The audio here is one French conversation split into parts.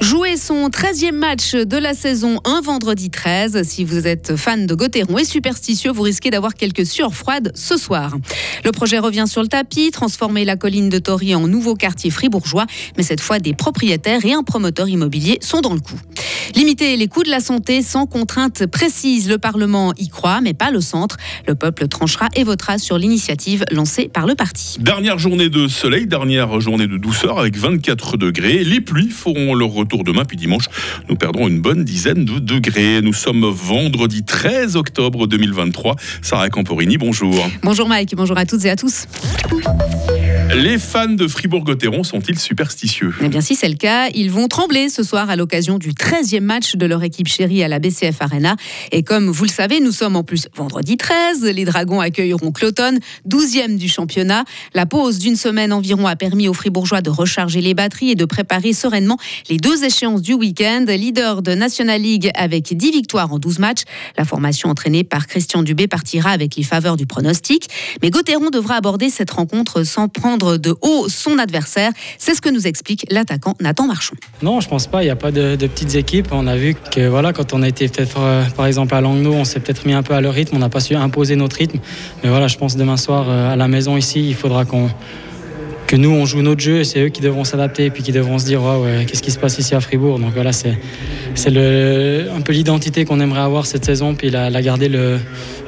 Jouer son 13e match de la saison un vendredi 13. Si vous êtes fan de Gauthieron et superstitieux, vous risquez d'avoir quelques sueurs froides ce soir. Le projet revient sur le tapis, transformer la colline de Tory en nouveau quartier fribourgeois, mais cette fois des propriétaires et un promoteur immobilier sont dans le coup. Limiter les coûts de la santé sans contrainte précise, le Parlement y croit, mais pas le centre. Le peuple tranchera et votera sur l'initiative lancée par le parti. Dernière journée de soleil, dernière journée de douceur avec 24 degrés. Les pluies feront leur retour demain, puis dimanche, nous perdrons une bonne dizaine de degrés. Nous sommes vendredi 13 octobre 2023. Sarah Camporini, bonjour. Bonjour Mike, bonjour à toutes et à tous. Les fans de Fribourg-Gotteron sont-ils superstitieux? Eh bien, si c'est le cas, ils vont trembler ce soir à l'occasion du 13e match de leur équipe chérie à la BCF Arena. Et comme vous le savez, nous sommes en plus vendredi 13. Les Dragons accueilleront Cloton, 12e du championnat. La pause d'une semaine environ a permis aux Fribourgeois de recharger les batteries et de préparer sereinement les deux échéances du week-end. Leader de National League avec 10 victoires en 12 matchs. La formation entraînée par Christian Dubé partira avec les faveurs du pronostic. Mais Gotteron devra aborder cette rencontre sans prendre de haut son adversaire. C'est ce que nous explique l'attaquant Nathan Marchand. Non, je pense pas. Il n'y a pas de, petites équipes. On a vu que voilà, quand on a été peut-être par exemple à Langnau, on s'est peut-être mis un peu à leur rythme. On n'a pas su imposer notre rythme. Mais voilà, je pense demain soir euh, à la maison ici, il faudra qu'on que nous on joue notre jeu et c'est eux qui devront s'adapter et puis qui devront se dire qu'est-ce qui se passe ici à Fribourg? Donc voilà, c'est un peu l'identité qu'on aimerait avoir cette saison puis la, garder le,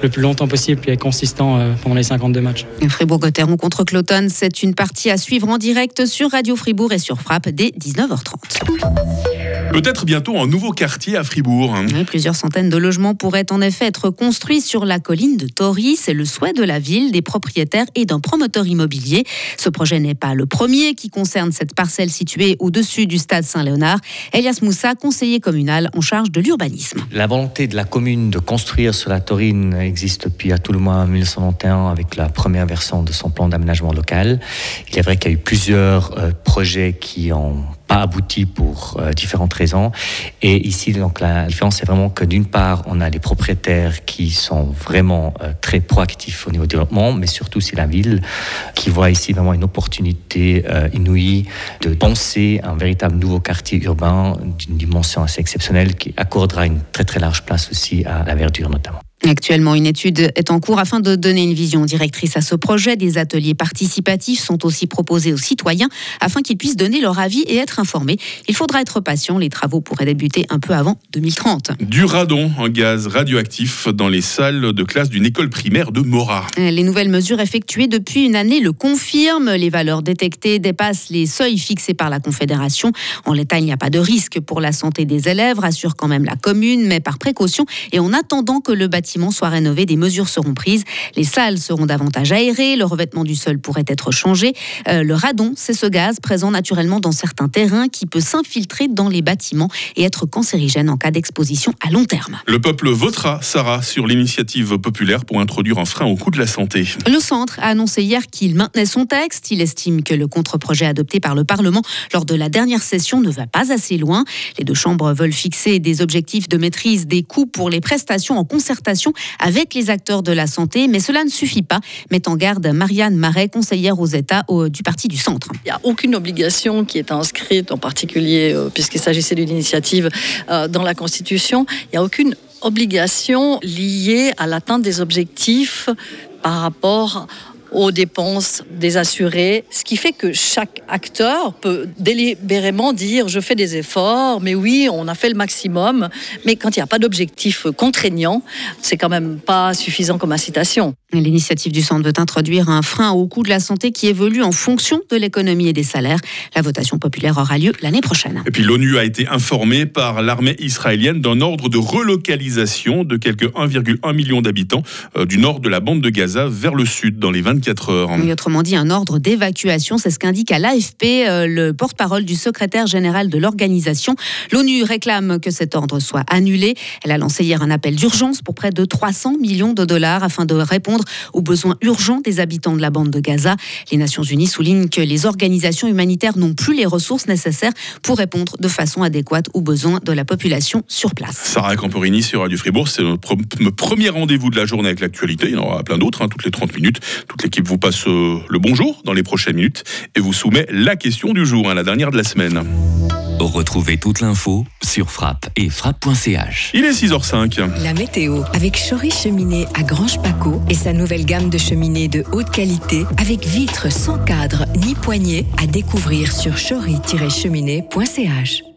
le, plus longtemps possible puis être consistant euh, pendant les 52 matchs. Fribourg-Gotteron contre Cloton, c'est une partie à suivre en direct sur Radio Fribourg et sur Frappe dès 19h30. Peut-être bientôt un nouveau quartier à Fribourg. Plusieurs centaines de logements pourraient en effet être construits sur la colline de Tory. C'est le souhait de la ville, des propriétaires et d'un promoteur immobilier. Ce projet n'est pas le premier qui concerne cette parcelle située au-dessus du stade Saint-Léonard. Elias Moussa, conseiller communal en charge de l'urbanisme. La volonté de la commune de construire sur la Taurine existe depuis à tout le moins 1991 avec la première version de son plan d'aménagement local. Il est vrai qu'il y a eu plusieurs euh, projets qui ont abouti pour euh, différentes raisons. Et ici, donc, la différence, c'est vraiment que d'une part, on a les propriétaires qui sont vraiment euh, très proactifs au niveau du développement, mais surtout, c'est la ville qui voit ici vraiment une opportunité euh, inouïe de penser un véritable nouveau quartier urbain d'une dimension assez exceptionnelle qui accordera une très très large place aussi à la verdure notamment. Actuellement, une étude est en cours afin de donner une vision directrice à ce projet. Des ateliers participatifs sont aussi proposés aux citoyens afin qu'ils puissent donner leur avis et être informés. Il faudra être patient, les travaux pourraient débuter un peu avant 2030. Du radon, un gaz radioactif dans les salles de classe d'une école primaire de Morat. Les nouvelles mesures effectuées depuis une année le confirment. Les valeurs détectées dépassent les seuils fixés par la Confédération. En l'état, il n'y a pas de risque pour la santé des élèves, rassure quand même la commune, mais par précaution et en attendant que le bâtiment soit rénové, des mesures seront prises. Les salles seront davantage aérées, le revêtement du sol pourrait être changé. Euh, le radon, c'est ce gaz présent naturellement dans certains terrains qui peut s'infiltrer dans les bâtiments et être cancérigène en cas d'exposition à long terme. Le peuple votera, Sarah, sur l'initiative populaire pour introduire un frein au coût de la santé. Le centre a annoncé hier qu'il maintenait son texte. Il estime que le contre-projet adopté par le Parlement lors de la dernière session ne va pas assez loin. Les deux chambres veulent fixer des objectifs de maîtrise des coûts pour les prestations en concertation avec les acteurs de la santé, mais cela ne suffit pas, met en garde Marianne Marais, conseillère aux États du Parti du Centre. Il n'y a aucune obligation qui est inscrite, en particulier euh, puisqu'il s'agissait d'une initiative euh, dans la Constitution, il n'y a aucune obligation liée à l'atteinte des objectifs par rapport aux dépenses des assurés, ce qui fait que chaque acteur peut délibérément dire je fais des efforts, mais oui, on a fait le maximum, mais quand il n'y a pas d'objectif contraignant, c'est quand même pas suffisant comme incitation. L'initiative du centre veut introduire un frein au coût de la santé qui évolue en fonction de l'économie et des salaires. La votation populaire aura lieu l'année prochaine. Et puis l'ONU a été informée par l'armée israélienne d'un ordre de relocalisation de quelques 1,1 million d'habitants euh, du nord de la bande de Gaza vers le sud dans les 24 24 heures. autrement dit, un ordre d'évacuation, c'est ce qu'indique à l'AFP euh, le porte-parole du secrétaire général de l'organisation. L'ONU réclame que cet ordre soit annulé. Elle a lancé hier un appel d'urgence pour près de 300 millions de dollars afin de répondre aux besoins urgents des habitants de la bande de Gaza. Les Nations Unies soulignent que les organisations humanitaires n'ont plus les ressources nécessaires pour répondre de façon adéquate aux besoins de la population sur place. Sarah Camporini sur Radio Fribourg, c'est notre premier rendez-vous de la journée avec l'actualité. Il y en aura plein d'autres, hein, toutes les 30 minutes. Toute l'équipe vous passe euh, le bonjour dans les prochaines minutes et vous soumet la question du jour, hein, la dernière de la semaine. Retrouvez toute l'info sur frappe et frappe.ch. Il est 6h05. La météo avec Chory Cheminée à Grange Paco et sa nouvelle gamme de cheminées de haute qualité avec vitres sans cadre ni poignée à découvrir sur chory-cheminée.ch.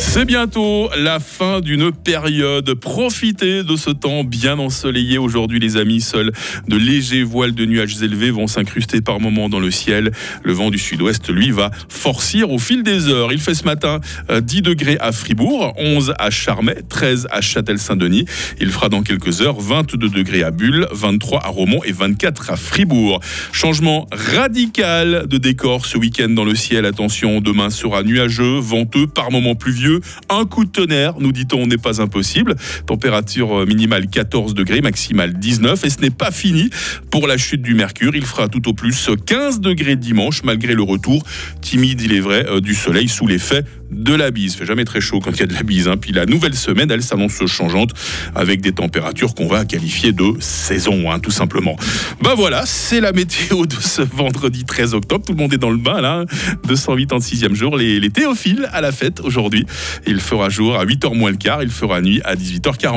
C'est bientôt la fin d'une période. Profitez de ce temps bien ensoleillé aujourd'hui, les amis. Seuls de légers voiles de nuages élevés vont s'incruster par moments dans le ciel. Le vent du sud-ouest, lui, va forcir au fil des heures. Il fait ce matin 10 euh, degrés à Fribourg, 11 à Charmey, 13 à Châtel-Saint-Denis. Il fera dans quelques heures 22 degrés à Bulle, 23 à Romont et 24 à Fribourg. Changement radical de décor ce week-end dans le ciel. Attention, demain sera nuageux, venteux, par moments pluvieux. Un coup de tonnerre, nous dit-on, n'est pas impossible. Température euh, minimale 14 degrés, maximale 19. Et ce n'est pas fini pour la chute du mercure. Il fera tout au plus 15 degrés dimanche, malgré le retour timide, il est vrai, euh, du soleil sous l'effet de la bise. Fait jamais très chaud quand il y a de la bise. Hein. Puis la nouvelle semaine, elle s'annonce changeante avec des températures qu'on va qualifier de saison, hein, tout simplement. Ben voilà, c'est la météo de ce vendredi 13 octobre. Tout le monde est dans le bain là. 286e jour. Les, les théophiles à la fête aujourd'hui. Il fera jour à 8h moins le quart. Il fera nuit à 18h40.